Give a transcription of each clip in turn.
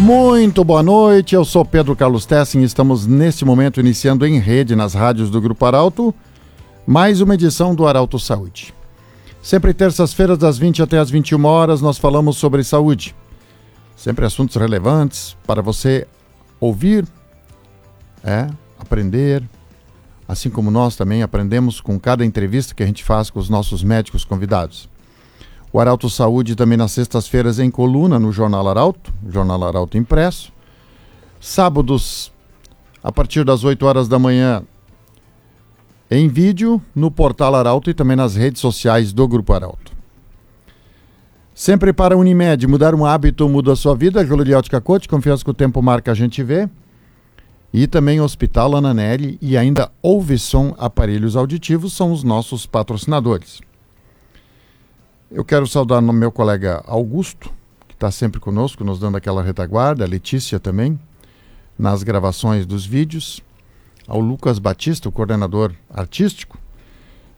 Muito boa noite, eu sou Pedro Carlos Tessin e estamos neste momento iniciando em rede nas rádios do Grupo Arauto mais uma edição do Arauto Saúde. Sempre terças-feiras das 20 até as 21 horas nós falamos sobre saúde. Sempre assuntos relevantes para você ouvir, é, aprender, assim como nós também aprendemos com cada entrevista que a gente faz com os nossos médicos convidados. O Arauto Saúde também nas sextas-feiras em coluna no Jornal Arauto, Jornal Arauto Impresso. Sábados, a partir das 8 horas da manhã, em vídeo no portal Arauto e também nas redes sociais do Grupo Arauto. Sempre para a Unimed, mudar um hábito muda a sua vida. Júlio de Ótica Cote, confiança que o tempo marca a gente vê. E também Hospital Ananelli e ainda Ouvisom Aparelhos Auditivos são os nossos patrocinadores. Eu quero saudar no meu colega Augusto, que está sempre conosco, nos dando aquela retaguarda, a Letícia também, nas gravações dos vídeos, ao Lucas Batista, o coordenador artístico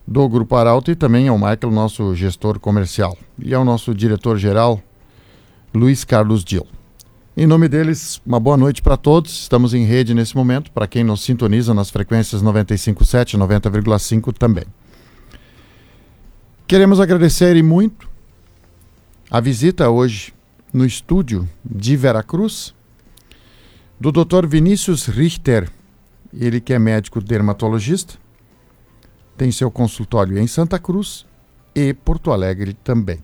do Grupo Arauto, e também ao Michael, nosso gestor comercial, e ao nosso diretor-geral, Luiz Carlos Dil. Em nome deles, uma boa noite para todos. Estamos em rede nesse momento, para quem nos sintoniza nas frequências 95.7 e 90,5 também. Queremos agradecer muito a visita hoje no estúdio de Veracruz do Dr. Vinícius Richter, ele que é médico dermatologista, tem seu consultório em Santa Cruz e Porto Alegre também.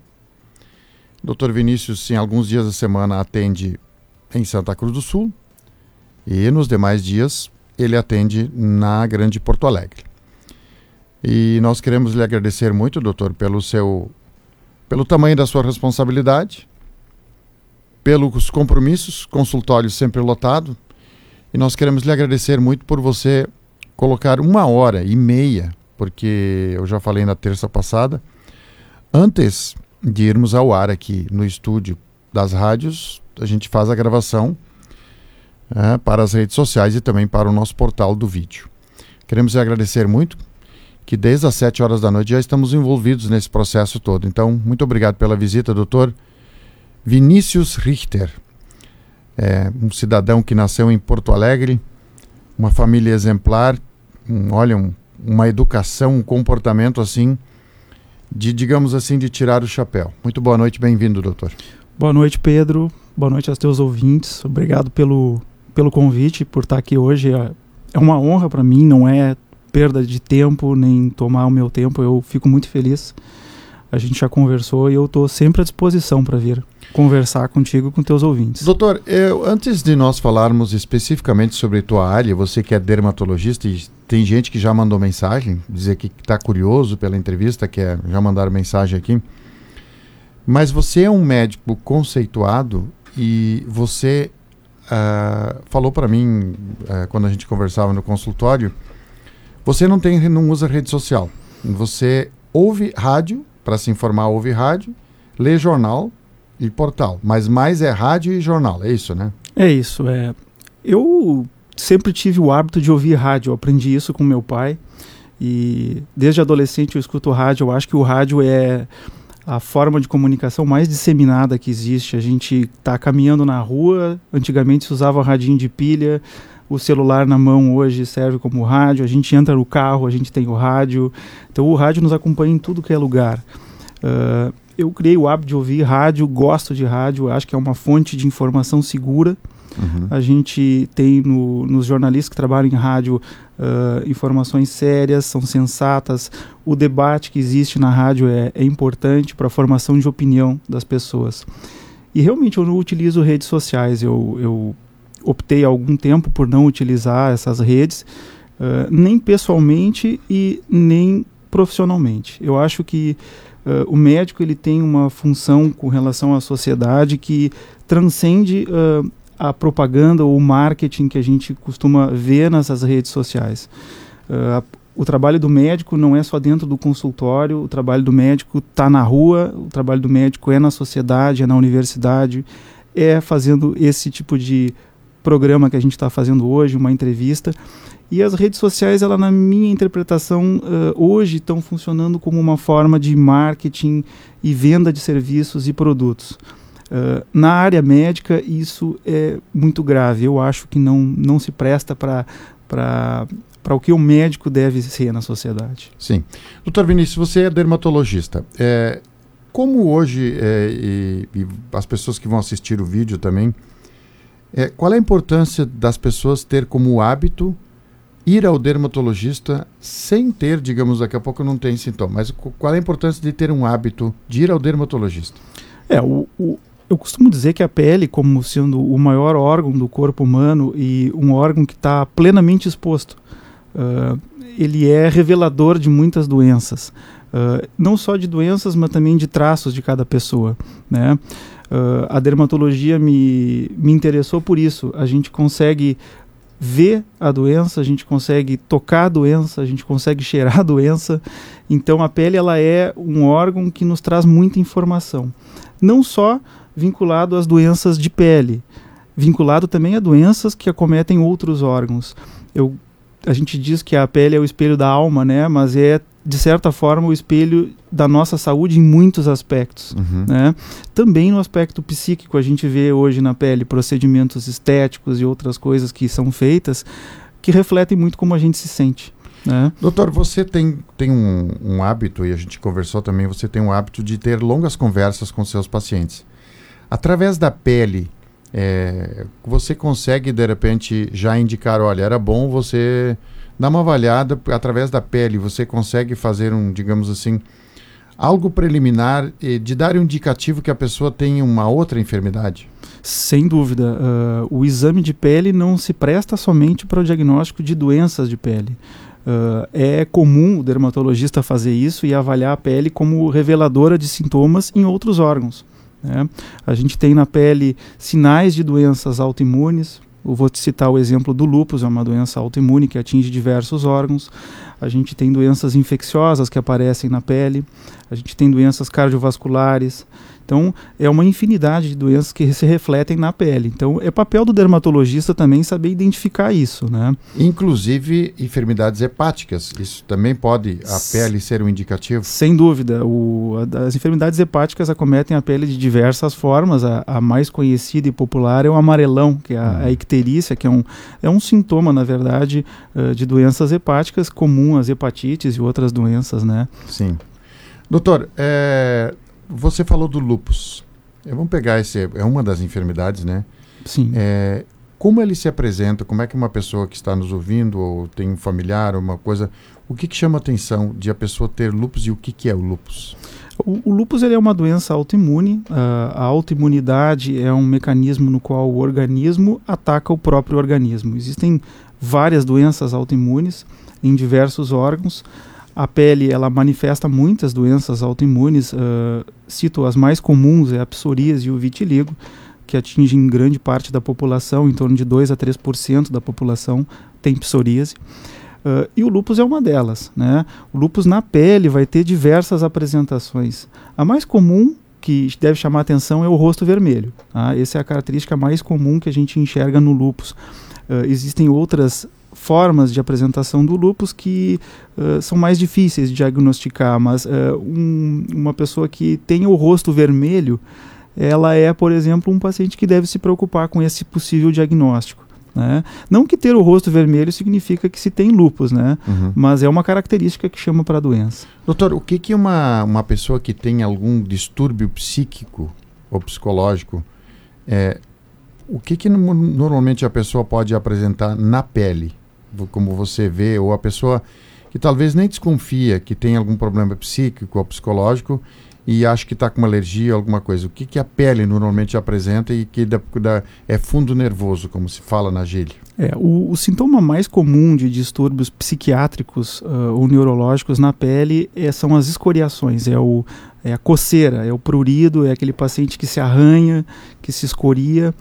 Dr. Vinícius, em alguns dias da semana, atende em Santa Cruz do Sul e nos demais dias ele atende na Grande Porto Alegre. E nós queremos lhe agradecer muito, doutor, pelo seu pelo tamanho da sua responsabilidade, pelos compromissos, consultório sempre lotado. E nós queremos lhe agradecer muito por você colocar uma hora e meia, porque eu já falei na terça passada, antes de irmos ao ar aqui no estúdio das rádios, a gente faz a gravação é, para as redes sociais e também para o nosso portal do vídeo. Queremos agradecer muito que desde as 7 horas da noite já estamos envolvidos nesse processo todo. Então, muito obrigado pela visita, doutor Vinícius Richter. É um cidadão que nasceu em Porto Alegre, uma família exemplar, um, olha, um, uma educação, um comportamento assim, de, digamos assim, de tirar o chapéu. Muito boa noite, bem-vindo, doutor. Boa noite, Pedro. Boa noite aos teus ouvintes. Obrigado pelo, pelo convite, por estar aqui hoje. É, é uma honra para mim, não é perda de tempo, nem tomar o meu tempo. Eu fico muito feliz. A gente já conversou e eu estou sempre à disposição para vir conversar contigo com teus ouvintes. Doutor, eu, antes de nós falarmos especificamente sobre tua área, você que é dermatologista e tem gente que já mandou mensagem, dizer que está curioso pela entrevista, que é, já mandaram mensagem aqui. Mas você é um médico conceituado e você uh, falou para mim, uh, quando a gente conversava no consultório, você não tem, não usa rede social. Você ouve rádio para se informar, ouve rádio, lê jornal e portal, mas mais é rádio e jornal, é isso, né? É isso, é. Eu sempre tive o hábito de ouvir rádio, eu aprendi isso com meu pai. E desde adolescente eu escuto rádio, eu acho que o rádio é a forma de comunicação mais disseminada que existe. A gente está caminhando na rua, antigamente se usava radinho de pilha, o celular na mão hoje serve como rádio, a gente entra no carro, a gente tem o rádio. Então o rádio nos acompanha em tudo que é lugar. Uh, eu criei o hábito de ouvir rádio, gosto de rádio, acho que é uma fonte de informação segura. Uhum. A gente tem no, nos jornalistas que trabalham em rádio uh, informações sérias, são sensatas. O debate que existe na rádio é, é importante para a formação de opinião das pessoas. E realmente eu não utilizo redes sociais, eu, eu optei há algum tempo por não utilizar essas redes, uh, nem pessoalmente e nem profissionalmente. Eu acho que uh, o médico ele tem uma função com relação à sociedade que transcende uh, a propaganda ou o marketing que a gente costuma ver nessas redes sociais. o trabalho do médico não é só dentro do consultório, o trabalho do médico está na rua, o trabalho do médico é na sociedade, é na universidade, é fazendo esse tipo de programa que a gente está fazendo hoje, uma entrevista. E as redes sociais, ela, na minha interpretação, uh, hoje estão funcionando como uma forma de marketing e venda de serviços e produtos. Uh, na área médica, isso é muito grave. Eu acho que não, não se presta para o que o médico deve ser na sociedade. Sim. Doutor Vinícius, você é dermatologista. É, como hoje, é, e, e, as pessoas que vão assistir o vídeo também, é, qual é a importância das pessoas ter como hábito ir ao dermatologista sem ter, digamos, daqui a pouco não tem sintoma, mas qual é a importância de ter um hábito de ir ao dermatologista? É, o, o, eu costumo dizer que a pele, como sendo o maior órgão do corpo humano e um órgão que está plenamente exposto, uh, ele é revelador de muitas doenças. Uh, não só de doenças, mas também de traços de cada pessoa. Né? Uh, a dermatologia me, me interessou por isso. A gente consegue ver a doença, a gente consegue tocar a doença, a gente consegue cheirar a doença. Então a pele ela é um órgão que nos traz muita informação, não só vinculado às doenças de pele, vinculado também a doenças que acometem outros órgãos. Eu, a gente diz que a pele é o espelho da alma, né? Mas é de certa forma, o espelho da nossa saúde em muitos aspectos. Uhum. Né? Também no aspecto psíquico, a gente vê hoje na pele procedimentos estéticos e outras coisas que são feitas que refletem muito como a gente se sente. Né? Doutor, você tem, tem um, um hábito, e a gente conversou também, você tem um hábito de ter longas conversas com seus pacientes. Através da pele, é, você consegue, de repente, já indicar, olha, era bom você dá uma avaliada através da pele. Você consegue fazer um, digamos assim, algo preliminar de dar um indicativo que a pessoa tem uma outra enfermidade? Sem dúvida. Uh, o exame de pele não se presta somente para o diagnóstico de doenças de pele. Uh, é comum o dermatologista fazer isso e avaliar a pele como reveladora de sintomas em outros órgãos. Né? A gente tem na pele sinais de doenças autoimunes, eu vou te citar o exemplo do lúpus, é uma doença autoimune que atinge diversos órgãos. A gente tem doenças infecciosas que aparecem na pele, a gente tem doenças cardiovasculares, então, é uma infinidade de doenças que se refletem na pele. Então, é papel do dermatologista também saber identificar isso, né? Inclusive enfermidades hepáticas. Isso também pode a pele ser um indicativo? Sem dúvida. O, as enfermidades hepáticas acometem a pele de diversas formas. A, a mais conhecida e popular é o amarelão, que é a, hum. a icterícia, que é um, é um sintoma, na verdade, uh, de doenças hepáticas comum às hepatites e outras doenças, né? Sim. Doutor, é, você falou do lupus. Vamos pegar esse. É uma das enfermidades, né? Sim. É, como ele se apresenta? Como é que uma pessoa que está nos ouvindo ou tem um familiar, uma coisa, o que, que chama a atenção de a pessoa ter lupus e o que, que é o lupus? O, o lupus ele é uma doença autoimune. Uh, a autoimunidade é um mecanismo no qual o organismo ataca o próprio organismo. Existem várias doenças autoimunes em diversos órgãos. A pele ela manifesta muitas doenças autoimunes. Uh, cito as mais comuns é a psoríase e o vitiligo, que atingem grande parte da população, em torno de 2 a 3% da população tem psoríase. Uh, e o lúpus é uma delas. Né? O lúpus na pele vai ter diversas apresentações. A mais comum que deve chamar atenção é o rosto vermelho. Tá? Essa é a característica mais comum que a gente enxerga no lúpus. Uh, existem outras formas de apresentação do lupus que uh, são mais difíceis de diagnosticar, mas uh, um, uma pessoa que tem o rosto vermelho, ela é, por exemplo, um paciente que deve se preocupar com esse possível diagnóstico. Né? Não que ter o rosto vermelho significa que se tem lupus, né? Uhum. mas é uma característica que chama para a doença. Doutor, o que, que uma, uma pessoa que tem algum distúrbio psíquico ou psicológico é, o que, que normalmente a pessoa pode apresentar na pele? Como você vê, ou a pessoa que talvez nem desconfia que tem algum problema psíquico ou psicológico e acha que está com uma alergia ou alguma coisa. O que, que a pele normalmente apresenta e que da, da, é fundo nervoso, como se fala na gíria? É, o, o, sintoma mais comum de distúrbios psiquiátricos uh, ou neurológicos na pele é, são as escoriações, é, o, é a coceira, é o prurido, é aquele paciente que se arranha, que se escoria.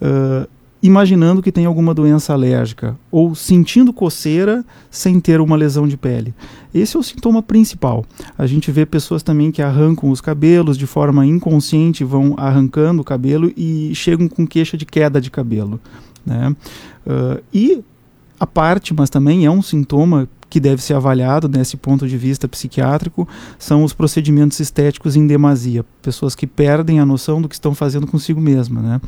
Uh, imaginando que tem alguma doença alérgica ou sentindo coceira sem ter uma lesão de pele. Esse é o sintoma principal. A gente vê pessoas também que arrancam os cabelos de forma inconsciente, vão arrancando o cabelo e chegam com queixa de queda de cabelo. Né? Uh, e a parte, mas também é um sintoma que deve ser avaliado nesse ponto de vista psiquiátrico são os procedimentos estéticos em demasia, pessoas que perdem a noção do que estão fazendo consigo mesma, né?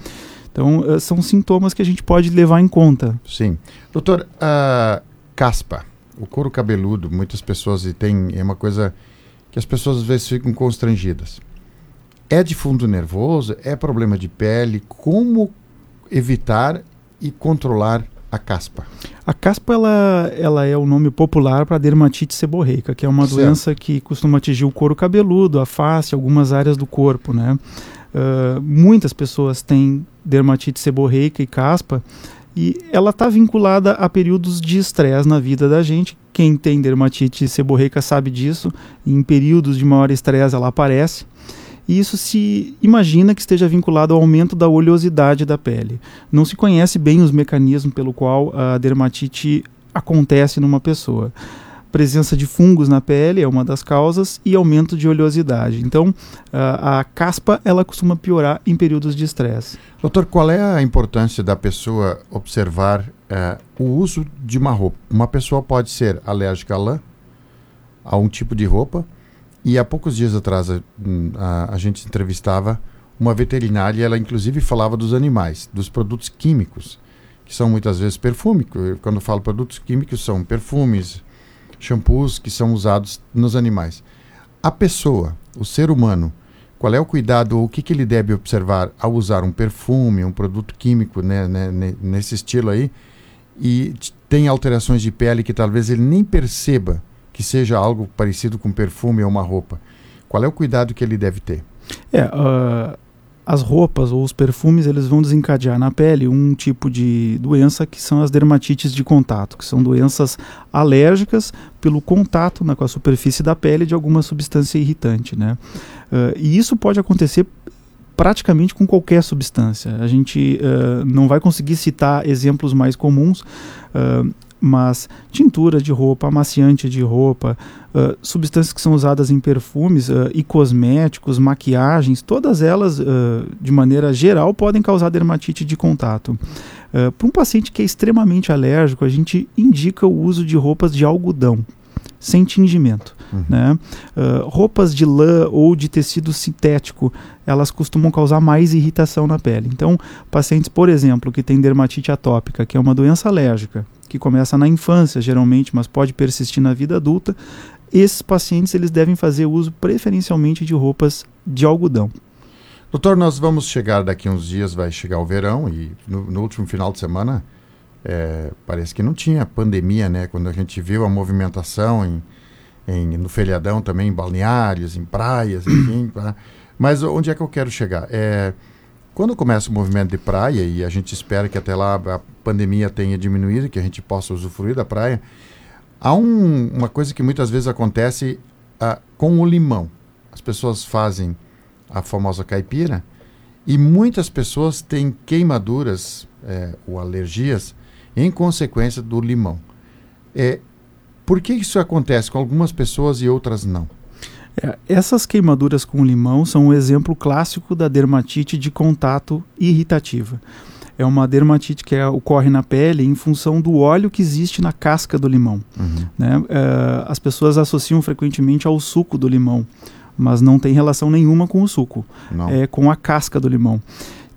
Então, uh, são sintomas que a gente pode levar em conta. Sim. Doutor, a caspa, o couro cabeludo, muitas pessoas e tem é uma coisa que as pessoas às vezes ficam constrangidas. É de fundo nervoso? É problema de pele? Como evitar e controlar a caspa? A caspa ela, ela é o nome popular para dermatite seborreica, que é uma certo. doença que costuma atingir o couro cabeludo, a face, algumas áreas do corpo, né? Uh, muitas pessoas têm dermatite seborreica e caspa e ela está vinculada a períodos de estresse na vida da gente. Quem tem dermatite seborreica sabe disso. Em períodos de maior estresse ela aparece e isso se imagina que esteja vinculado ao aumento da oleosidade da pele. Não se conhece bem os mecanismos pelo qual a dermatite acontece numa pessoa. Presença de fungos na pele é uma das causas e aumento de oleosidade. Então, a, a caspa ela costuma piorar em períodos de estresse. Doutor, qual é a importância da pessoa observar uh, o uso de uma roupa? Uma pessoa pode ser alérgica a lã, a um tipo de roupa, e há poucos dias atrás a, a, a gente entrevistava uma veterinária ela inclusive falava dos animais, dos produtos químicos, que são muitas vezes perfume. Quando eu falo produtos químicos, são perfumes, shampoos que são usados nos animais. A pessoa, o ser humano, qual é o cuidado ou o que, que ele deve observar ao usar um perfume, um produto químico né, né, nesse estilo aí, e tem alterações de pele que talvez ele nem perceba que seja algo parecido com perfume ou uma roupa, qual é o cuidado que ele deve ter? É, uh, as roupas ou os perfumes eles vão desencadear na pele um tipo de doença que são as dermatites de contato, que são doenças alérgicas pelo contato né, com a superfície da pele de alguma substância irritante, né? Uh, e isso pode acontecer praticamente com qualquer substância. A gente uh, não vai conseguir citar exemplos mais comuns, uh, mas tintura de roupa, amaciante de roupa, uh, substâncias que são usadas em perfumes uh, e cosméticos, maquiagens, todas elas, uh, de maneira geral, podem causar dermatite de contato. Para um paciente que é extremamente alérgico, a gente indica o uso de roupas de algodão, sem tingimento. Uhum. Né? Uh, roupas de lã ou de tecido sintético, elas costumam causar mais irritação na pele. Então, pacientes, por exemplo, que têm dermatite atópica, que é uma doença alérgica, que começa na infância geralmente, mas pode persistir na vida adulta, esses pacientes eles devem fazer uso preferencialmente de roupas de algodão. Doutor, nós vamos chegar daqui uns dias, vai chegar o verão e no, no último final de semana é, parece que não tinha pandemia, né? Quando a gente viu a movimentação em, em, no feriadão também, em balneários, em praias, enfim. Tá? Mas onde é que eu quero chegar? É, quando começa o movimento de praia, e a gente espera que até lá a pandemia tenha diminuído, que a gente possa usufruir da praia, há um, uma coisa que muitas vezes acontece uh, com o limão. As pessoas fazem a famosa caipira e muitas pessoas têm queimaduras é, ou alergias em consequência do limão. É, por que isso acontece com algumas pessoas e outras não? É, essas queimaduras com limão são um exemplo clássico da dermatite de contato irritativa. É uma dermatite que é, ocorre na pele em função do óleo que existe na casca do limão. Uhum. Né? É, as pessoas associam frequentemente ao suco do limão, mas não tem relação nenhuma com o suco, não. é com a casca do limão.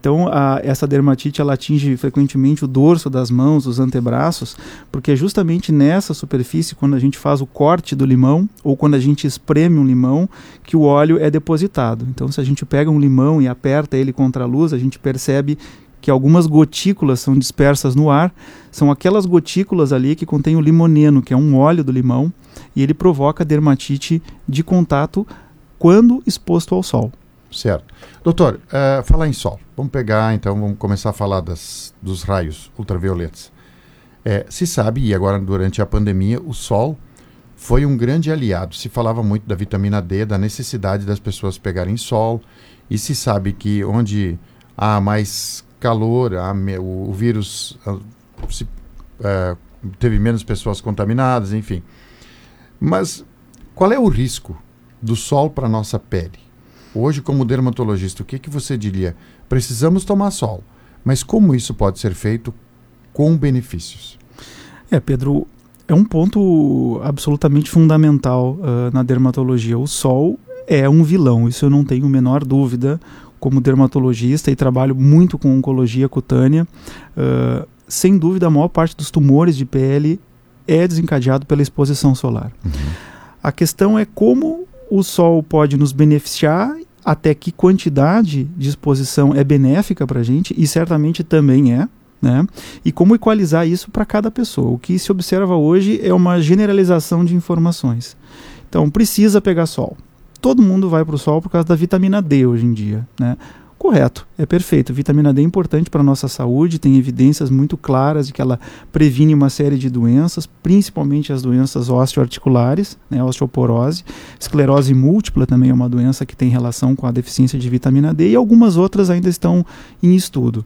Então, a, essa dermatite ela atinge frequentemente o dorso das mãos, os antebraços, porque é justamente nessa superfície, quando a gente faz o corte do limão ou quando a gente espreme um limão, que o óleo é depositado. Então, se a gente pega um limão e aperta ele contra a luz, a gente percebe que algumas gotículas são dispersas no ar, são aquelas gotículas ali que contêm o limoneno, que é um óleo do limão, e ele provoca dermatite de contato quando exposto ao sol. Certo. Doutor, uh, falar em sol. Vamos pegar, então, vamos começar a falar das, dos raios ultravioletas. É, se sabe, e agora durante a pandemia, o sol foi um grande aliado. Se falava muito da vitamina D, da necessidade das pessoas pegarem sol, e se sabe que onde há mais calor, há me, o, o, vírus uh, se, uh, teve menos pessoas contaminadas, enfim. Mas qual é o risco do sol para a nossa pele? Hoje, como dermatologista, o que, que você diria? Precisamos tomar sol, mas como isso pode ser feito com benefícios? É, Pedro, é um ponto absolutamente fundamental uh, na dermatologia. O sol é um vilão, isso eu não tenho a menor dúvida. Como dermatologista e trabalho muito com oncologia cutânea, uh, sem dúvida a maior parte dos tumores de pele é desencadeado pela exposição solar. Uhum. A questão é como o sol pode nos beneficiar, até que quantidade de exposição é benéfica para a gente, e certamente também é. Né? E como equalizar isso para cada pessoa. O que se observa hoje é uma generalização de informações. Então, precisa pegar sol. Todo mundo vai para o sol por causa da vitamina D hoje em dia. Né? Correto, é perfeito. Vitamina D é importante para a nossa saúde, tem evidências muito claras de que ela previne uma série de doenças, principalmente as doenças osteoarticulares, né, osteoporose. Esclerose múltipla também é uma doença que tem relação com a deficiência de vitamina D e algumas outras ainda estão em estudo.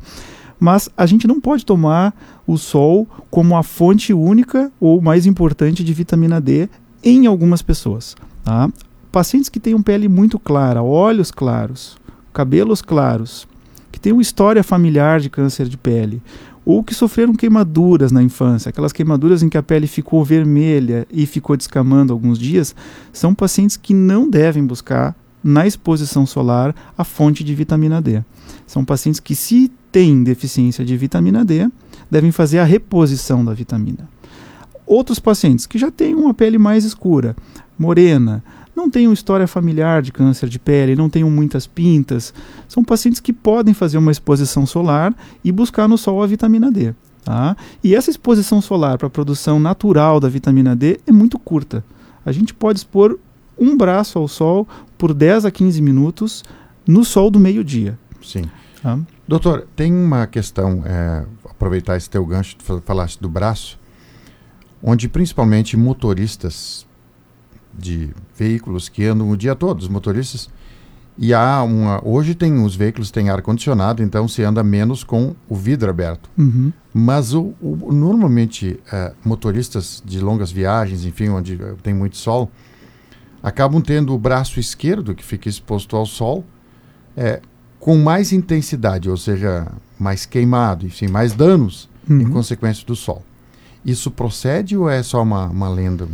Mas a gente não pode tomar o sol como a fonte única ou mais importante de vitamina D em algumas pessoas. Tá? Pacientes que têm pele muito clara, olhos claros, cabelos claros, que têm uma história familiar de câncer de pele, ou que sofreram queimaduras na infância, aquelas queimaduras em que a pele ficou vermelha e ficou descamando alguns dias, são pacientes que não devem buscar na exposição solar a fonte de vitamina D. São pacientes que, se têm deficiência de vitamina D, devem fazer a reposição da vitamina. Outros pacientes que já têm uma pele mais escura, morena, não tenham história familiar de câncer de pele, não tenham muitas pintas. São pacientes que podem fazer uma exposição solar e buscar no sol a vitamina D. Tá? E essa exposição solar para a produção natural da vitamina D é muito curta. A gente pode expor um braço ao sol por 10 a 15 minutos no sol do meio-dia. Sim. Tá? Doutor, tem uma questão, é, aproveitar esse teu gancho, falaste do braço, onde principalmente motoristas de veículos que andam o dia todo, os motoristas. E há uma. Hoje tem os veículos têm ar condicionado, então se anda menos com o vidro aberto. Uhum. Mas o, o normalmente uh, motoristas de longas viagens, enfim, onde uh, tem muito sol, acabam tendo o braço esquerdo que fica exposto ao sol é, com mais intensidade, ou seja, mais queimado, enfim, mais danos uhum. em consequência do sol. Isso procede ou é só uma, uma lenda?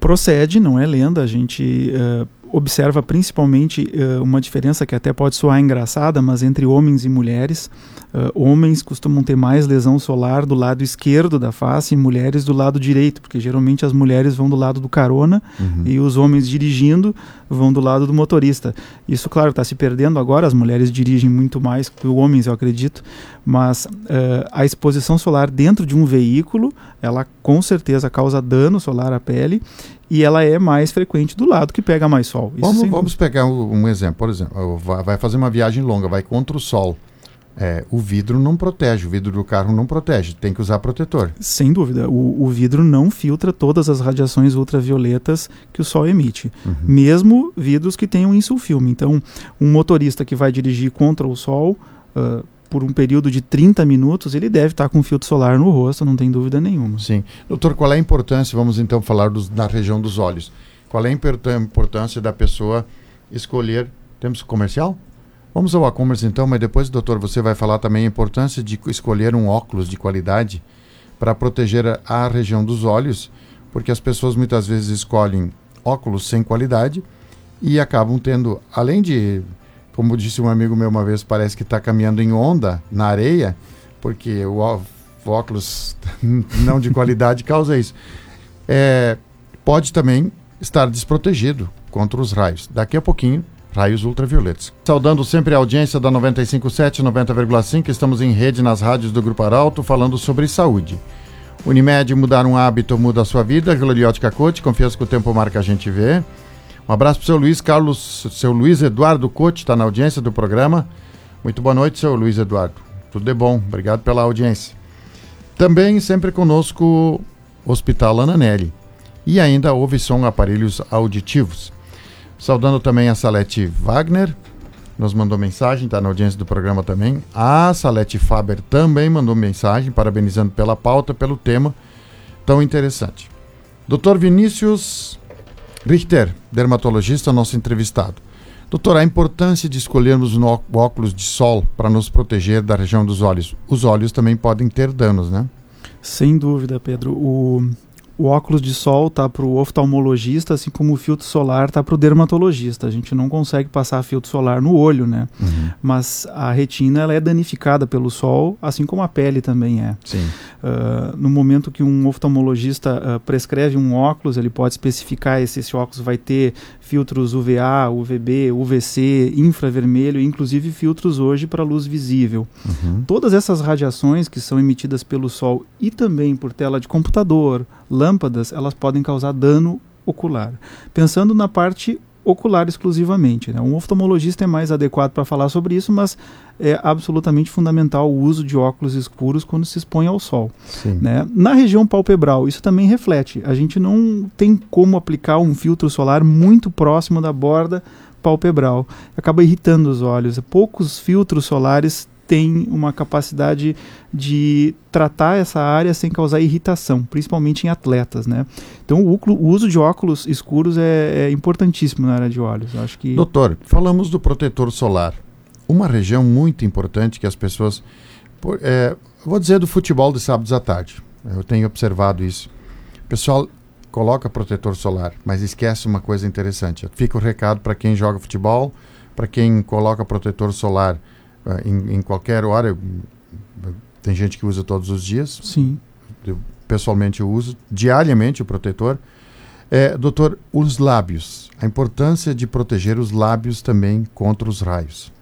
Procede, não é lenda. A gente uh, observa principalmente uh, uma diferença que até pode soar engraçada, mas entre homens e mulheres. Uh, homens costumam ter mais lesão solar do lado esquerdo da face e mulheres do lado direito, porque geralmente as mulheres vão do lado do carona uhum. e os homens dirigindo vão do lado do motorista. Isso, claro, está se perdendo agora, as mulheres dirigem muito mais que os homens, eu acredito, mas uh, a exposição solar dentro de um veículo, ela com certeza causa dano solar à pele e ela é mais frequente do lado que pega mais sol. vamos, vamos pegar um, um exemplo, por exemplo, vai fazer uma viagem longa, vai contra o sol é, o vidro não protege, o vidro do carro não protege, tem que usar protetor. Sem dúvida, o, o vidro não filtra todas as radiações ultravioletas que o sol emite, uhum. mesmo vidros que tenham insulfilme. Então, um motorista que vai dirigir contra o sol uh, por um período de 30 minutos, ele deve estar com filtro solar no rosto, não tem dúvida nenhuma. Sim. Doutor, qual é a importância, vamos então falar dos, na região dos olhos, qual é a importância da pessoa escolher, temos comercial? Vamos ao e-commerce então, mas depois, doutor, você vai falar também a importância de escolher um óculos de qualidade para proteger a região dos olhos, porque as pessoas muitas vezes escolhem óculos sem qualidade e acabam tendo, além de, como disse um amigo meu uma vez, parece que está caminhando em onda na areia, porque o, óculos não de qualidade causa isso. É, pode também estar desprotegido contra os raios. Daqui a pouquinho raios ultravioletos. Saudando sempre a audiência da 957 90,5, estamos em rede nas rádios do Grupo Arauto falando sobre saúde. Unimed, mudar um hábito muda a sua vida. Gloriótica Cote, confiança que o tempo marca a gente vê. Um abraço para o seu Luiz Carlos, seu Luiz Eduardo Cote, está na audiência do programa. Muito boa noite, seu Luiz Eduardo. Tudo de bom, obrigado pela audiência. Também sempre conosco Hospital Ananelli. E ainda ouve som aparelhos auditivos. Saudando também a Salete Wagner, nos mandou mensagem, está na audiência do programa também. A Salete Faber também mandou mensagem, parabenizando pela pauta, pelo tema tão interessante. Dr. Vinícius Richter, dermatologista, nosso entrevistado. Doutor, a importância de escolhermos no óculos de sol para nos proteger da região dos olhos. Os olhos também podem ter danos, né? Sem dúvida, Pedro. O o óculos de sol tá para o oftalmologista, assim como o filtro solar tá para o dermatologista. A gente não consegue passar filtro solar no olho, né? Uhum. Mas a retina ela é danificada pelo sol, assim como a pele também é. Sim. Uh, no momento que um oftalmologista uh, prescreve um óculos, ele pode especificar se esse óculos vai ter filtros UVA, UVB, UVC, infravermelho, inclusive filtros hoje para luz visível. Uhum. Todas essas radiações que são emitidas pelo sol e também por tela de computador, lâmpadas, elas podem causar dano ocular. Pensando na parte ocular exclusivamente. Né? Um oftalmologista é mais adequado para falar sobre isso, mas é absolutamente fundamental o uso de óculos escuros quando se expõe ao sol. Né? Na região palpebral, isso também reflete. A gente não tem como aplicar um filtro solar muito próximo da borda palpebral. Acaba irritando os olhos. Poucos filtros solares tem uma capacidade de tratar essa área sem causar irritação, principalmente em atletas, né? Então o, o uso de óculos escuros é, é, importantíssimo na área de olhos. Eu acho que. Doutor, falamos do protetor solar, uma região muito importante que as pessoas, por, é, vou dizer do futebol de sábados à tarde. Eu tenho observado isso. O pessoal coloca protetor solar, mas esquece uma coisa interessante. Fica o recado para quem joga futebol, para quem coloca protetor solar em, em, qualquer hora. Tem gente que usa todos os dias. Sim. Eu, pessoalmente eu uso diariamente o protetor. É, doutor, os lábios. A importância de proteger os lábios também contra os raios.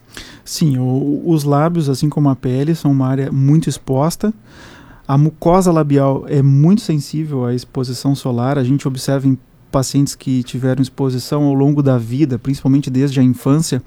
Sim, o, os lábios, assim como a pele, são uma área muito exposta. A mucosa labial é muito sensível à exposição solar. A gente observa em pacientes que tiveram exposição ao longo da vida, principalmente desde a infância,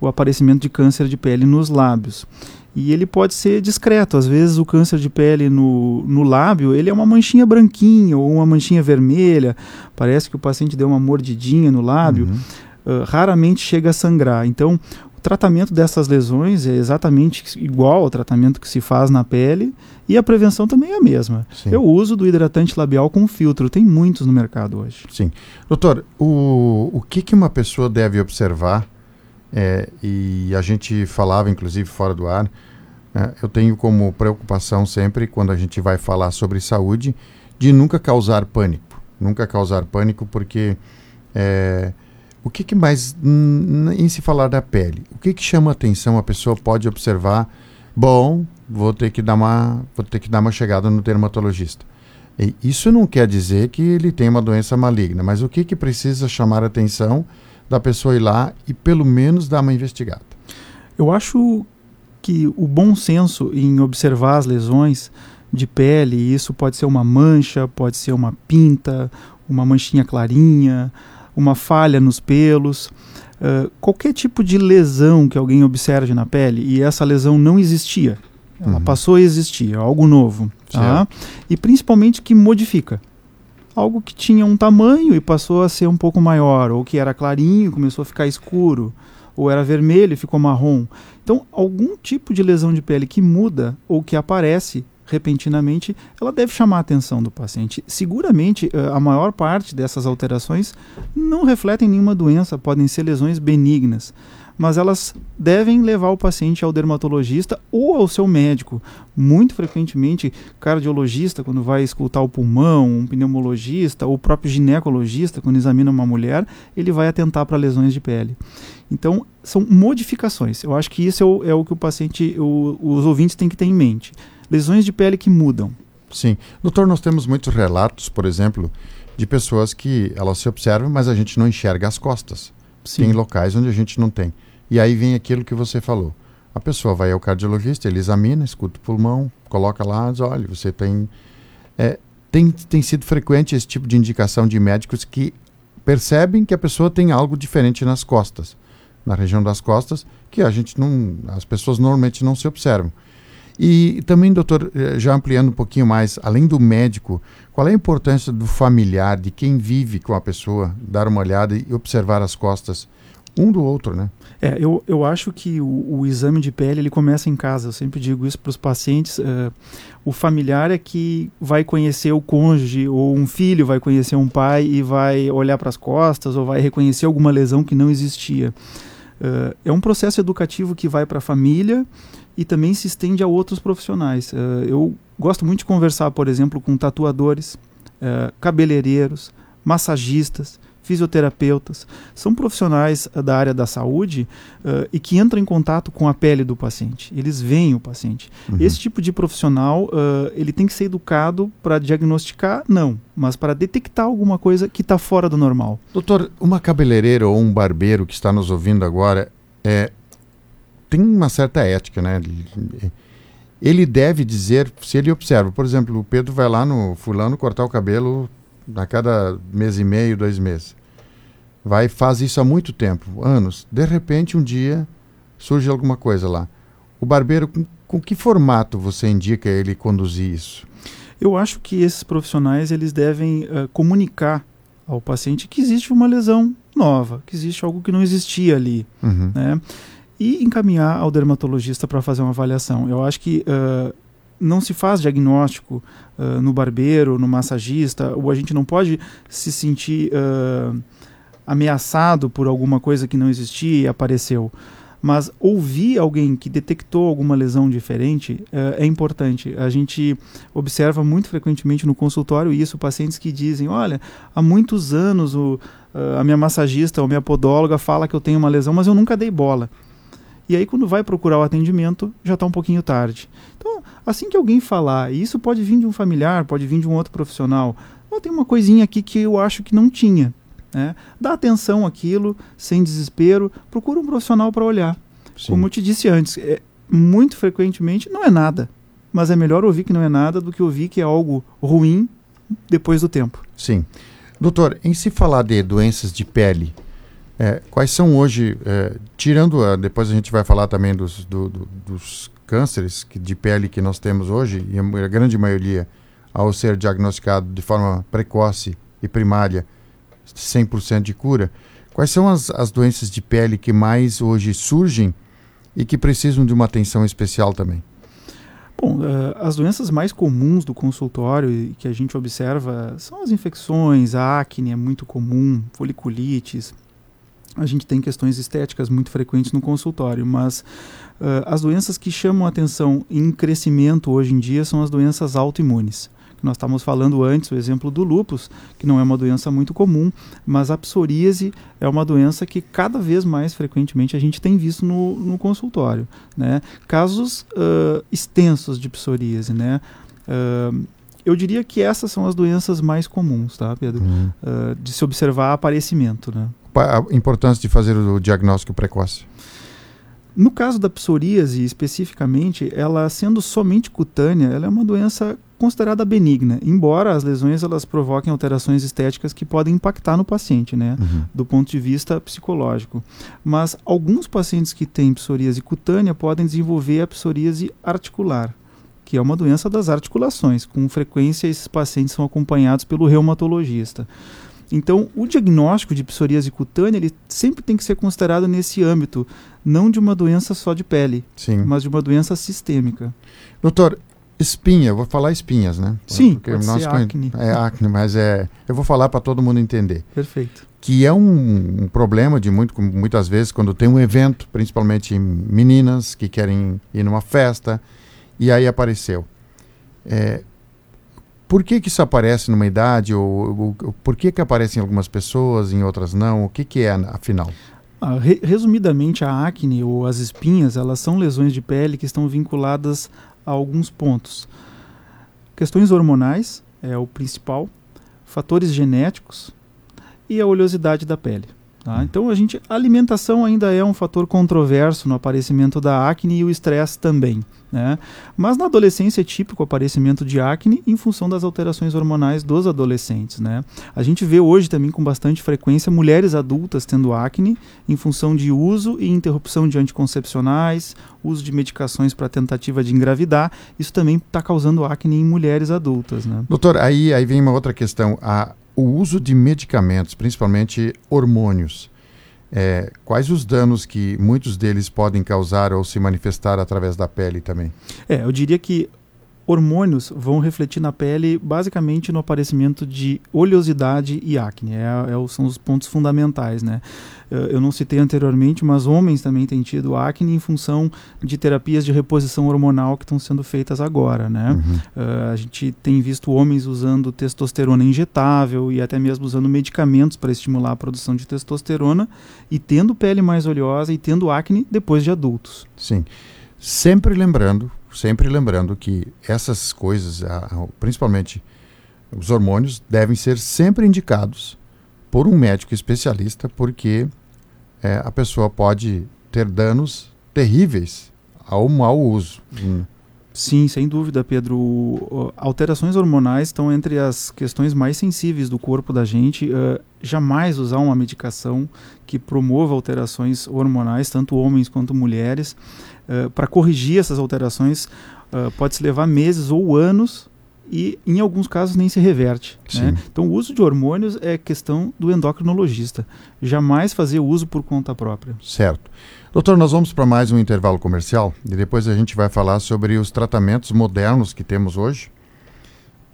o aparecimento de câncer de pele nos lábios. E ele pode ser discreto. Às vezes o câncer de pele no, no lábio, ele é uma manchinha branquinha ou uma manchinha vermelha. Parece que o paciente deu uma mordidinha no lábio. Uhum. Uh, raramente chega a sangrar. Então, o tratamento dessas lesões é exatamente igual ao tratamento que se faz na pele e a prevenção também é a mesma. Sim. Eu uso do hidratante labial com filtro, tem muitos no mercado hoje. Sim. Doutor, o, o que, que uma pessoa deve observar é, e a gente falava, inclusive, fora do ar. É, eu tenho como preocupação sempre, quando a gente vai falar sobre saúde, de nunca causar pânico. Nunca causar pânico, porque é, o que, que mais, em se falar da pele, o que, que chama atenção? A pessoa pode observar, bom, vou ter que dar uma, vou ter que dar uma chegada no dermatologista. Isso não quer dizer que ele tem uma doença maligna, mas o que, que precisa chamar atenção? Da pessoa ir lá e pelo menos dar uma investigada. Eu acho que o bom senso em observar as lesões de pele, isso pode ser uma mancha, pode ser uma pinta, uma manchinha clarinha, uma falha nos pelos, uh, qualquer tipo de lesão que alguém observe na pele e essa lesão não existia, ela uhum. passou a existir, é algo novo, tá? e principalmente que modifica algo que tinha um tamanho e passou a ser um pouco maior, ou que era clarinho e começou a ficar escuro, ou era vermelho e ficou marrom. Então, algum tipo de lesão de pele que muda ou que aparece repentinamente, ela deve chamar a atenção do paciente. Seguramente, eh, a maior parte dessas alterações não refletem nenhuma doença, podem ser lesões benignas mas elas devem levar o paciente ao dermatologista ou ao seu médico. Muito frequentemente, cardiologista, quando vai escutar o pulmão, um pneumologista, ou o próprio ginecologista, quando examina uma mulher, ele vai atentar para lesões de pele. Então, são modificações. Eu acho que isso é o, é o que o paciente, o, os ouvintes têm que ter em mente. Lesões de pele que mudam. Sim. Doutor, nós temos muitos relatos, por exemplo, de pessoas que elas se observam, mas a gente não enxerga as costas. Sim. Tem locais onde a gente não tem. E aí vem aquilo que você falou. A pessoa vai ao cardiologista, ele examina, escuta o pulmão, coloca lá, diz, olha, você tem, é, tem... Tem sido frequente esse tipo de indicação de médicos que percebem que a pessoa tem algo diferente nas costas, na região das costas, que a gente não... As pessoas normalmente não se observam. E também, doutor, eh, já ampliando um pouquinho mais, além do médico, qual é a importância do familiar, de quem vive com a pessoa, dar uma olhada e observar as costas um do outro, né? É, eu, eu acho que o, o exame de pele ele começa em casa. Eu sempre digo isso para os pacientes. Uh, o familiar é que vai conhecer o cônjuge, ou um filho vai conhecer um pai e vai olhar para as costas, ou vai reconhecer alguma lesão que não existia. Uh, é um processo educativo que vai para a família e também se estende a outros profissionais. Uh, eu gosto muito de conversar, por exemplo, com tatuadores cabeleireiros, massagistas, fisioterapeutas, são profissionais uh, da área da saúde uh, e que entram em contato com a pele do paciente. Eles veem o paciente. Uhum. Esse tipo de profissional, uh, ele tem que ser educado para diagnosticar, não, mas para detectar alguma coisa que está fora do normal. Doutor, uma cabeleireira ou um barbeiro que está nos ouvindo agora, é, tem uma certa ética, né? Ele deve dizer, se ele observa, por exemplo, o Pedro vai lá no fulano cortar o cabelo a cada mês e meio, dois meses. Vai faz isso há muito tempo, anos. De repente, um dia surge alguma coisa lá. O barbeiro, com, com que formato você indica ele conduzir isso? Eu acho que esses profissionais eles devem uh, comunicar ao paciente que existe uma lesão nova, que existe algo que não existia ali, uhum. né? E encaminhar ao dermatologista para fazer uma avaliação. Eu acho que uh, não se faz diagnóstico uh, no barbeiro, no massagista, ou a gente não pode se sentir uh, ameaçado por alguma coisa que não existia e apareceu. Mas ouvir alguém que detectou alguma lesão diferente uh, é importante. A gente observa muito frequentemente no consultório isso, pacientes que dizem, olha, há muitos anos o, a minha massagista ou minha podóloga fala que eu tenho uma lesão, mas eu nunca dei bola. E aí, quando vai procurar o atendimento, já está um pouquinho tarde. Então, assim que alguém falar, e isso pode vir de um familiar, pode vir de um outro profissional, oh, tem uma coisinha aqui que eu acho que não tinha. Né? Dá atenção àquilo, sem desespero, procura um profissional para olhar. Sim. Como eu te disse antes, é, muito frequentemente não é nada. Mas é melhor ouvir que não é nada do que ouvir que é algo ruim depois do tempo. Sim. Doutor, em se falar de doenças de pele, é, quais são hoje, é, tirando, a, depois a gente vai falar também dos, do, do, dos cânceres que, de pele que nós temos hoje, e a, a grande maioria, ao ser diagnosticado de forma precoce e primária, 100% de cura, quais são as, as doenças de pele que mais hoje surgem e que precisam de uma atenção especial também? Bom, uh, as doenças mais comuns do consultório e que a gente observa são as infecções, a acne é muito comum, foliculites, a gente tem questões estéticas muito frequentes no consultório, mas uh, as doenças que chamam atenção em crescimento hoje em dia são as doenças autoimunes. Nós estávamos falando antes o exemplo do lupus, que não é uma doença muito comum, mas a psoríase é uma doença que cada vez mais frequentemente a gente tem visto no, no consultório. Né? Casos uh, extensos de psoríase, né? Uh, eu diria que essas são as doenças mais comuns, tá, Pedro? Uhum. Uh, de se observar aparecimento, né? a importância de fazer o diagnóstico precoce? No caso da psoríase, especificamente, ela sendo somente cutânea, ela é uma doença considerada benigna, embora as lesões elas provoquem alterações estéticas que podem impactar no paciente, né, uhum. do ponto de vista psicológico. Mas alguns pacientes que têm psoríase cutânea podem desenvolver a psoríase articular, que é uma doença das articulações. Com frequência, esses pacientes são acompanhados pelo reumatologista. Então, o diagnóstico de psoríase cutânea ele sempre tem que ser considerado nesse âmbito, não de uma doença só de pele, Sim. mas de uma doença sistêmica. Doutor, espinha, vou falar espinhas, né? Sim, Porque pode nós acne. É acne, mas é, eu vou falar para todo mundo entender. Perfeito. Que é um, um, problema de muito, muitas vezes quando tem um evento, principalmente meninas que querem ir numa festa e aí apareceu. É, por que, que isso aparece numa idade? Ou, ou, por que, que aparece em algumas pessoas, em outras não? O que, que é, afinal? Ah, re resumidamente, a acne ou as espinhas, elas são lesões de pele que estão vinculadas a alguns pontos. Questões hormonais é o principal, fatores genéticos e a oleosidade da pele. Tá? Então a gente, a alimentação ainda é um fator controverso no aparecimento da acne e o estresse também. Né? Mas na adolescência é típico o aparecimento de acne em função das alterações hormonais dos adolescentes. Né? A gente vê hoje também com bastante frequência mulheres adultas tendo acne em função de uso e interrupção de anticoncepcionais, uso de medicações para tentativa de engravidar. Isso também está causando acne em mulheres adultas. Né? Doutor, aí, aí vem uma outra questão. A, o uso de medicamentos, principalmente hormônios é, quais os danos que muitos deles podem causar ou se manifestar através da pele também? É, eu diria que hormônios vão refletir na pele basicamente no aparecimento de oleosidade e acne. É, é, são os pontos fundamentais, né? Eu não citei anteriormente, mas homens também têm tido acne em função de terapias de reposição hormonal que estão sendo feitas agora, né? Uhum. Uh, a gente tem visto homens usando testosterona injetável e até mesmo usando medicamentos para estimular a produção de testosterona e tendo pele mais oleosa e tendo acne depois de adultos. Sim. Sempre lembrando sempre lembrando que essas coisas, principalmente os hormônios, devem ser sempre indicados por um médico especialista, porque é, a pessoa pode ter danos terríveis ao mau uso. Hum. Sim, sem dúvida, Pedro. Alterações hormonais estão entre as questões mais sensíveis do corpo da gente. Uh, jamais usar uma medicação que promova alterações hormonais, tanto homens quanto mulheres. Uh, Para corrigir essas alterações, uh, pode-se levar meses ou anos e, em alguns casos, nem se reverte. Né? Então, o uso de hormônios é questão do endocrinologista. Jamais fazer uso por conta própria. Certo. Doutor, nós vamos para mais um intervalo comercial e depois a gente vai falar sobre os tratamentos modernos que temos hoje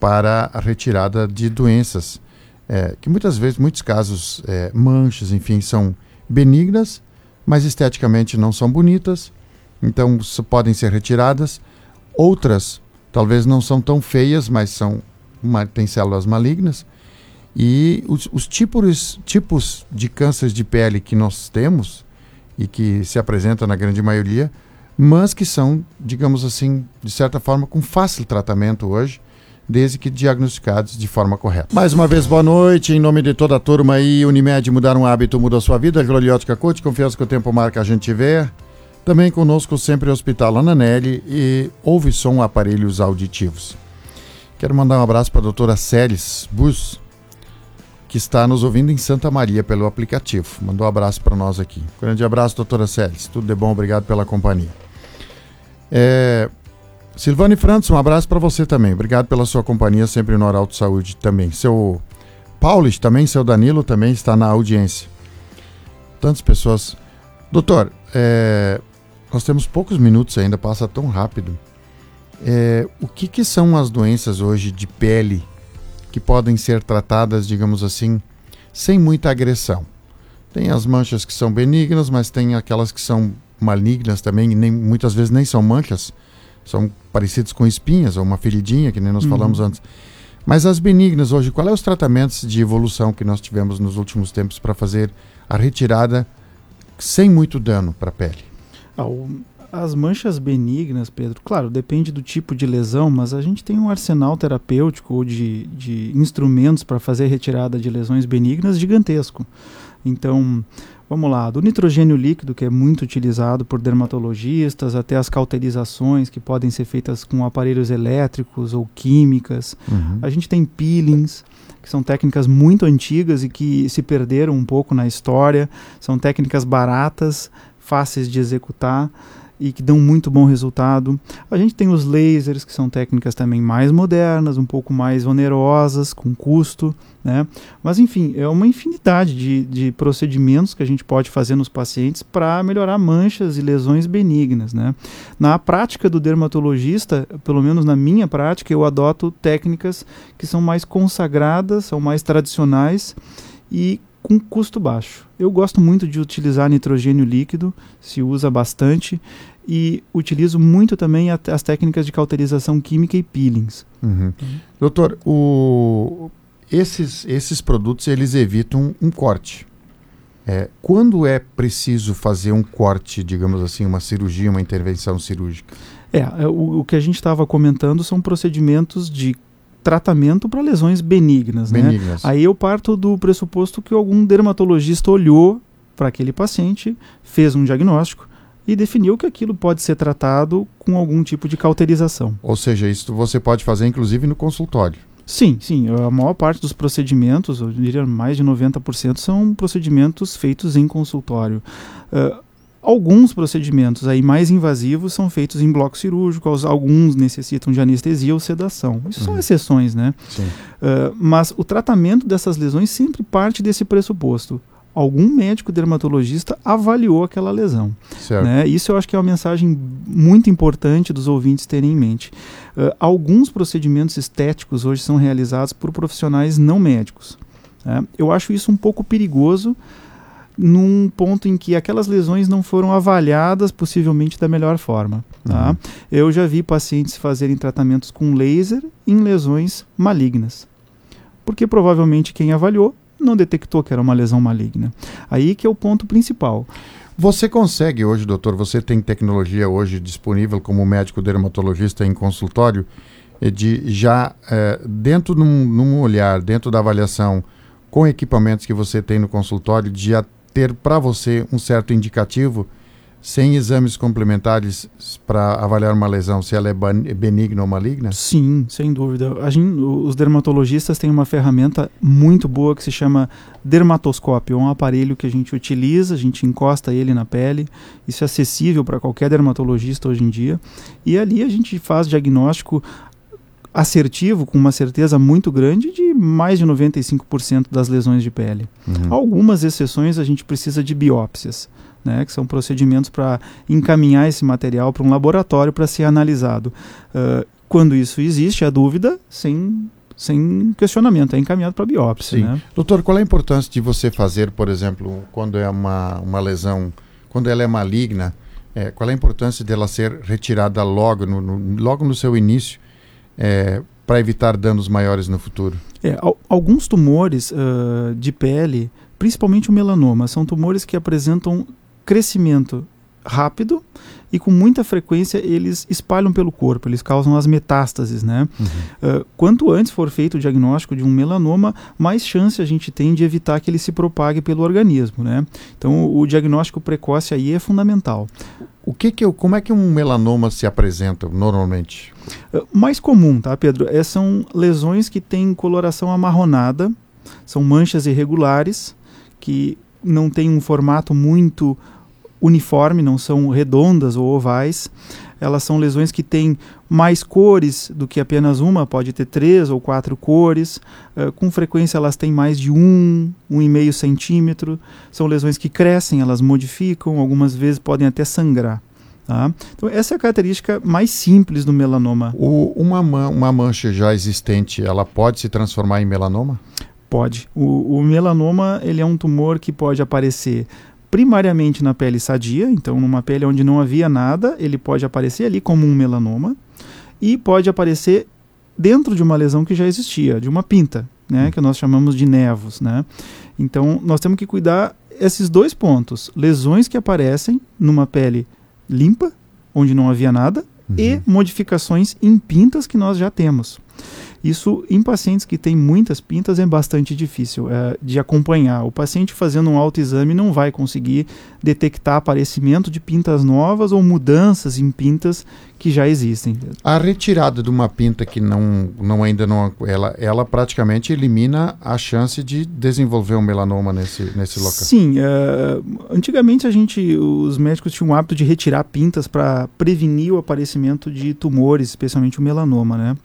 para a retirada de doenças, é, que muitas vezes, muitos casos, é, manchas, enfim, são benignas, mas esteticamente não são bonitas, então podem ser retiradas. Outras talvez não são tão feias, mas são têm células malignas. E os, os tipos, tipos de cânceres de pele que nós temos e que se apresenta na grande maioria, mas que são, digamos assim, de certa forma, com fácil tratamento hoje, desde que diagnosticados de forma correta. Mais uma vez, boa noite. Em nome de toda a turma aí, Unimed mudar um hábito muda a sua vida. Gloriótica Coach, confiança que o tempo marca a gente ver. Também conosco sempre o Hospital Ananelli e Ouve Som Aparelhos Auditivos. Quero mandar um abraço para a doutora Celes Bus, que está nos ouvindo em Santa Maria pelo aplicativo. Mandou um abraço para nós aqui. Grande abraço, doutora Celes. Tudo de bom, obrigado pela companhia. É... Silvane Francis, um abraço para você também. Obrigado pela sua companhia, sempre no Oral de Saúde também. Seu Paulis também, seu Danilo também está na audiência. Tantas pessoas. Doutor, é... nós temos poucos minutos ainda, passa tão rápido. É... O que, que são as doenças hoje de pele que podem ser tratadas, digamos assim, sem muita agressão. Tem as manchas que são benignas, mas tem aquelas que são malignas também, e nem, muitas vezes nem são manchas, são parecidas com espinhas ou uma feridinha, que nem nós uhum. falamos antes. Mas as benignas hoje, qual é os tratamentos de evolução que nós tivemos nos últimos tempos para fazer a retirada sem muito dano para a pele? Ah, as manchas benignas, Pedro, claro, depende do tipo de lesão, mas a gente tem um arsenal terapêutico ou de, de instrumentos para fazer retirada de lesões benignas gigantesco. Então, vamos lá, do nitrogênio líquido, que é muito utilizado por dermatologistas, até as cauterizações que podem ser feitas com aparelhos elétricos ou químicas. Uhum. A gente tem peelings, que são técnicas muito antigas e que se perderam um pouco na história. São técnicas baratas, fáceis de executar e que dão muito bom resultado. A gente tem os lasers, que são técnicas também mais modernas, um pouco mais onerosas, com custo, né? Mas enfim, é uma infinidade de, de procedimentos que a gente pode fazer nos pacientes para melhorar manchas e lesões benignas, né? Na prática do dermatologista, pelo menos na minha prática, eu adoto técnicas que são mais consagradas, são mais tradicionais e com custo baixo. Eu gosto muito de utilizar nitrogênio líquido, se usa bastante, e utilizo muito também a, as técnicas de cauterização química e peelings. Uhum. Uhum. Doutor, o, esses, esses produtos eles evitam um corte. É, quando é preciso fazer um corte, digamos assim, uma cirurgia, uma intervenção cirúrgica? É, é o, o que a gente estava comentando são procedimentos de tratamento para lesões benignas, né? benignas. Né? Aí eu parto do pressuposto que algum dermatologista olhou para aquele paciente, fez um diagnóstico e definiu que aquilo pode ser tratado com algum tipo de cauterização. Ou seja, isso você pode fazer inclusive no consultório. Sim, sim. A maior parte dos procedimentos, eu diria mais de 90%, são procedimentos feitos em consultório. Uh, Alguns procedimentos aí mais invasivos são feitos em bloco cirúrgico, alguns necessitam de anestesia ou sedação. Isso uhum. são exceções, né? Uh, mas o tratamento dessas lesões sempre parte desse pressuposto. algum médico dermatologista avaliou aquela lesão. Né? Isso eu acho que é uma mensagem muito importante dos ouvintes terem em mente. Uh, alguns procedimentos estéticos hoje são realizados por profissionais não médicos. Né? Eu acho isso um pouco perigoso num ponto em que aquelas lesões não foram avaliadas possivelmente da melhor forma. Tá? Uhum. Eu já vi pacientes fazerem tratamentos com laser em lesões malignas. Porque provavelmente quem avaliou não detectou que era uma lesão maligna. Aí que é o ponto principal. Você consegue hoje, doutor, você tem tecnologia hoje disponível como médico dermatologista em consultório, eh, de já é, dentro num, num olhar, dentro da avaliação, com equipamentos que você tem no consultório, de já ter para você um certo indicativo, sem exames complementares para avaliar uma lesão, se ela é benigna ou maligna? Sim, sem dúvida. Gente, os dermatologistas têm uma ferramenta muito boa que se chama dermatoscópio. É um aparelho que a gente utiliza, a gente encosta ele na pele. Isso é acessível para qualquer dermatologista hoje em dia. E ali a gente faz diagnóstico assertivo, com uma certeza muito grande, de mais de 95% das lesões de pele. Uhum. Algumas exceções a gente precisa de biópsias, né, que são procedimentos para encaminhar esse material para um laboratório para ser analisado. Uh, quando isso existe, a dúvida, sem, sem questionamento, é encaminhado para biópsia. Sim. Né? Doutor, qual é a importância de você fazer, por exemplo, quando é uma, uma lesão, quando ela é maligna, é, qual é a importância dela ser retirada logo no, no logo no seu início é, para evitar danos maiores no futuro? É, alguns tumores uh, de pele, principalmente o melanoma, são tumores que apresentam crescimento rápido e com muita frequência eles espalham pelo corpo, eles causam as metástases, né? Uhum. Uh, quanto antes for feito o diagnóstico de um melanoma, mais chance a gente tem de evitar que ele se propague pelo organismo, né? Então o, diagnóstico precoce aí é fundamental. O que que como é que um melanoma se apresenta normalmente? Uh, mais comum, tá, Pedro? É, são lesões que têm coloração amarronada, são manchas irregulares que não têm um formato muito uniforme, não são redondas ou ovais. Elas são lesões que têm mais cores do que apenas uma, pode ter três ou quatro cores. Uh, com frequência elas têm mais de um, um e meio centímetro. São lesões que crescem, elas modificam, algumas vezes podem até sangrar. Tá? Então, essa é a característica mais simples do melanoma. O, uma, uma mancha já existente, ela pode se transformar em melanoma? Pode. O, o melanoma ele é um tumor que pode aparecer primariamente na pele sadia, então numa pele onde não havia nada, ele pode aparecer ali como um melanoma e pode aparecer dentro de uma lesão que já existia, de uma pinta, né, hum. que nós chamamos de nevos, né? Então nós temos que cuidar esses dois pontos: lesões que aparecem numa pele limpa, onde não havia nada, uhum. e modificações em pintas que nós já temos. Isso em pacientes que têm muitas pintas é bastante difícil é, de acompanhar. O paciente fazendo um autoexame não vai conseguir detectar aparecimento de pintas novas ou mudanças em pintas que já existem. A retirada de uma pinta que não, não ainda não ela, ela praticamente elimina a chance de desenvolver um melanoma nesse, nesse local. Sim, uh, antigamente a gente, os médicos tinham o hábito de retirar pintas para prevenir o aparecimento de tumores, especialmente o melanoma, né?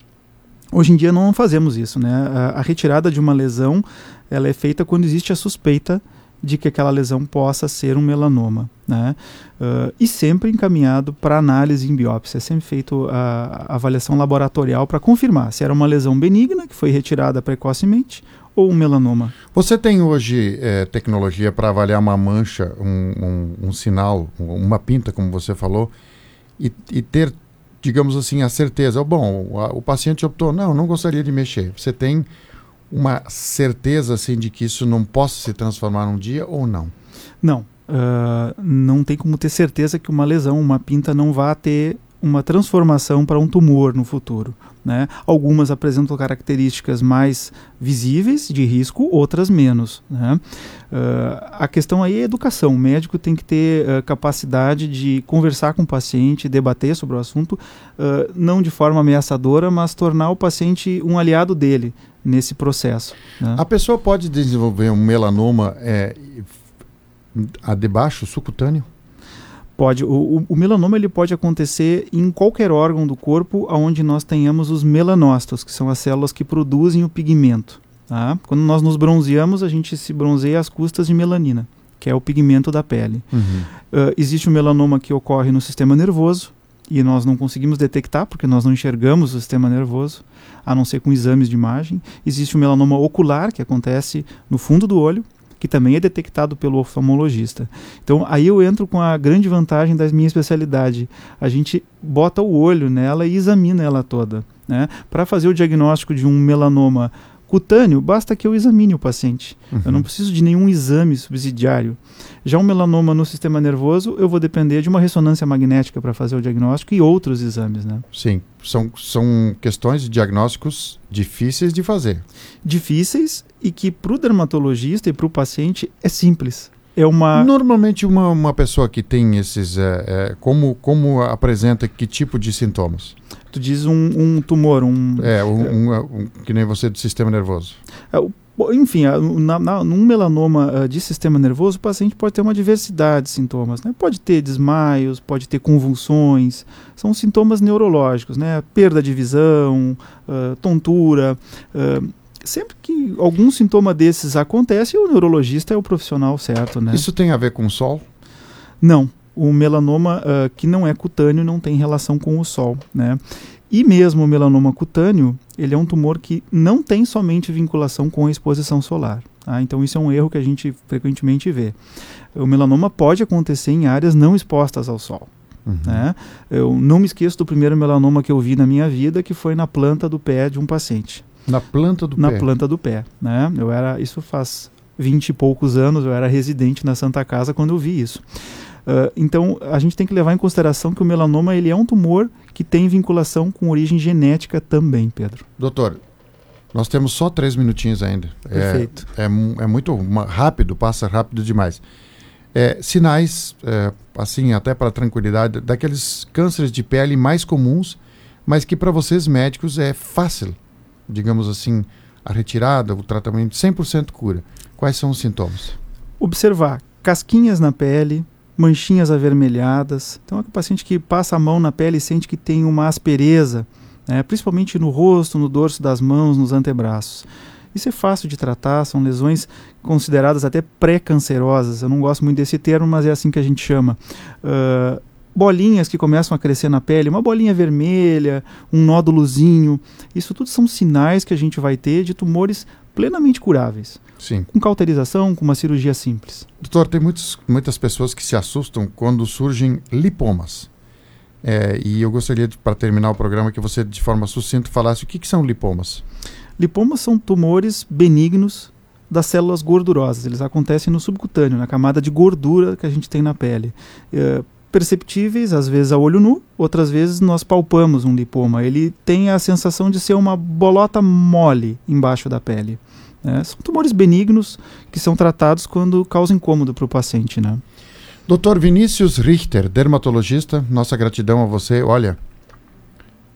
Hoje em dia não fazemos isso, né? A, a, retirada de uma lesão, ela é feita quando existe a suspeita de que aquela lesão possa ser um melanoma, né? Uh, e sempre encaminhado para análise em biópsia, é sempre feito a, a avaliação laboratorial para confirmar se era uma lesão benigna que foi retirada precocemente ou um melanoma. Você tem hoje é, tecnologia para avaliar uma mancha, um, um, um sinal, uma pinta, como você falou, e, e ter digamos assim, a certeza. Bom, o, o paciente optou, não, não gostaria de mexer. Você tem uma certeza assim de que isso não possa se transformar num dia ou não? Não. Uh, não tem como ter certeza que uma lesão, uma pinta, não vá ter uma transformação para um tumor no futuro. Né? Algumas apresentam características mais visíveis de risco, outras menos. Né? Uh, a questão aí é educação. O médico tem que ter uh, capacidade de conversar com o paciente, debater sobre o assunto, uh, não de forma ameaçadora, mas tornar o paciente um aliado dele nesse processo. Né? A pessoa pode desenvolver um melanoma é, a debaixo, subcutâneo? Pode. O, o, melanoma ele pode acontecer em qualquer órgão do corpo onde nós tenhamos os melanócitos, que são as células que produzem o pigmento. Tá? Quando nós nos bronzeamos, a gente se bronzeia às custas de melanina, que é o pigmento da pele. Uhum. Uh, existe o melanoma que ocorre no sistema nervoso, e nós não conseguimos detectar porque nós não enxergamos o sistema nervoso, a não ser com exames de imagem. Existe o melanoma ocular, que acontece no fundo do olho, que também é detectado pelo oftalmologista. Então aí eu entro com a grande vantagem da minha especialidade. A gente bota o olho nela e examina ela toda. Né? Para fazer o diagnóstico de um melanoma cutâneo, basta que eu examine o paciente. Uhum. Eu não preciso de nenhum exame subsidiário. Já um melanoma no sistema nervoso, eu vou depender de uma ressonância magnética para fazer o diagnóstico e outros exames, né? Sim, são, são questões de diagnósticos difíceis de fazer. Difíceis e que para o dermatologista e para o paciente é simples. É uma... Normalmente uma, uma pessoa que tem esses, é, é, como, como apresenta que tipo de sintomas? Tu diz um, um tumor, um... É, um, um, um, que nem você do sistema nervoso. É, enfim, na, na, num melanoma uh, de sistema nervoso, o paciente pode ter uma diversidade de sintomas. Né? Pode ter desmaios, pode ter convulsões, são sintomas neurológicos, né? perda de visão, uh, tontura. Uh, sempre que algum sintoma desses acontece, o neurologista é o profissional certo. Né? Isso tem a ver com o sol? Não o melanoma uh, que não é cutâneo não tem relação com o sol, né? E mesmo o melanoma cutâneo, ele é um tumor que não tem somente vinculação com a exposição solar. Tá? Então isso é um erro que a gente frequentemente vê. O melanoma pode acontecer em áreas não expostas ao sol. Uhum. Né? Eu não me esqueço do primeiro melanoma que eu vi na minha vida, que foi na planta do pé de um paciente. Na planta do na pé? Na planta do pé. Né? Eu era, isso faz vinte e poucos anos, eu era residente na Santa Casa quando eu vi isso. Uh, então, a gente tem que levar em consideração que o melanoma ele é um tumor que tem vinculação com origem genética também, Pedro. Doutor, nós temos só três minutinhos ainda. Perfeito. É, é, é muito rápido, passa rápido demais. É, sinais, é, assim, até para tranquilidade, daqueles cânceres de pele mais comuns, mas que para vocês médicos é fácil, digamos assim, a retirada, o tratamento 100% cura. Quais são os sintomas? Observar casquinhas na pele, manchinhas avermelhadas. Então, é o paciente que passa a mão na pele e sente que tem uma aspereza, né, principalmente no rosto, no dorso das mãos, nos antebraços. Isso é fácil de tratar, são lesões consideradas até pré-cancerosas. Eu não gosto muito desse termo, mas é assim que a gente chama. Uh, bolinhas que começam a crescer na pele, uma bolinha vermelha, um nódulozinho. Isso tudo são sinais que a gente vai ter de tumores plenamente curáveis. Sim. Com cauterização, com uma cirurgia simples. Doutor, tem muitos, muitas pessoas que se assustam quando surgem lipomas. É, e eu gostaria, para terminar o programa, que você, de forma sucinta, falasse o que, que são lipomas. Lipomas são tumores benignos das células gordurosas. Eles acontecem no subcutâneo, na camada de gordura que a gente tem na pele. É, perceptíveis, às vezes a olho nu, outras vezes nós palpamos um lipoma. Ele tem a sensação de ser uma bolota mole embaixo da pele. Né? São tumores benignos que são tratados quando causam incômodo para o paciente. Né? Dr. Vinícius Richter, dermatologista, nossa gratidão a você. Olha,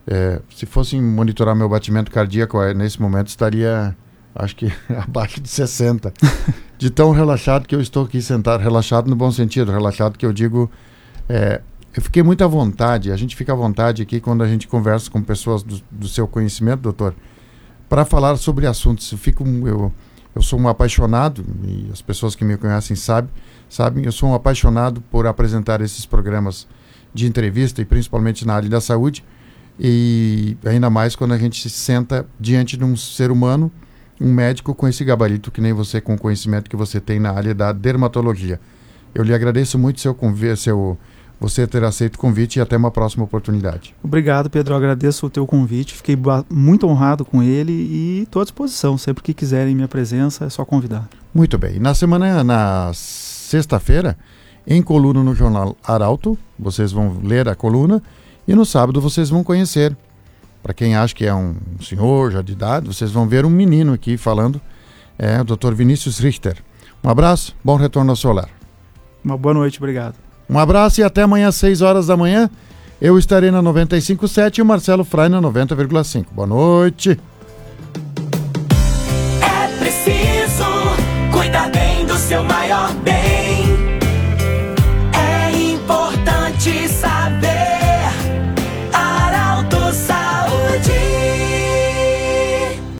é, se fossem monitorar meu batimento cardíaco é, nesse momento, estaria, acho que, abaixo de 60. de tão relaxado que eu estou aqui sentado. Relaxado no bom sentido, relaxado que eu digo. É, eu fiquei muito à vontade, a gente fica à vontade aqui quando a gente conversa com pessoas do, do seu conhecimento, doutor para falar sobre assuntos. Eu, fico, eu, eu sou um apaixonado, e as pessoas que me conhecem sabem, sabem, eu sou um apaixonado por apresentar esses programas de entrevista, e principalmente na área da saúde, e ainda mais quando a gente se senta diante de um ser humano, um médico com esse gabarito, que nem você, com o conhecimento que você tem na área da dermatologia. Eu lhe agradeço muito seu, seu você ter aceito o convite e até uma próxima oportunidade. Obrigado, Pedro. Agradeço o teu convite. Fiquei muito honrado com ele e estou à disposição. Sempre que quiserem minha presença, é só convidar. Muito bem. Na semana, na sexta-feira, em coluna no jornal Arauto, vocês vão ler a coluna e no sábado vocês vão conhecer. Para quem acha que é um senhor já de idade, vocês vão ver um menino aqui falando, é o Dr. Vinícius Richter. Um abraço, bom retorno ao solar. Uma boa noite, obrigado. Um abraço e até amanhã às 6 horas da manhã. Eu estarei na 95.7 e o Marcelo Frai na 90,5. Boa noite. É preciso cuidar bem do seu maior bem.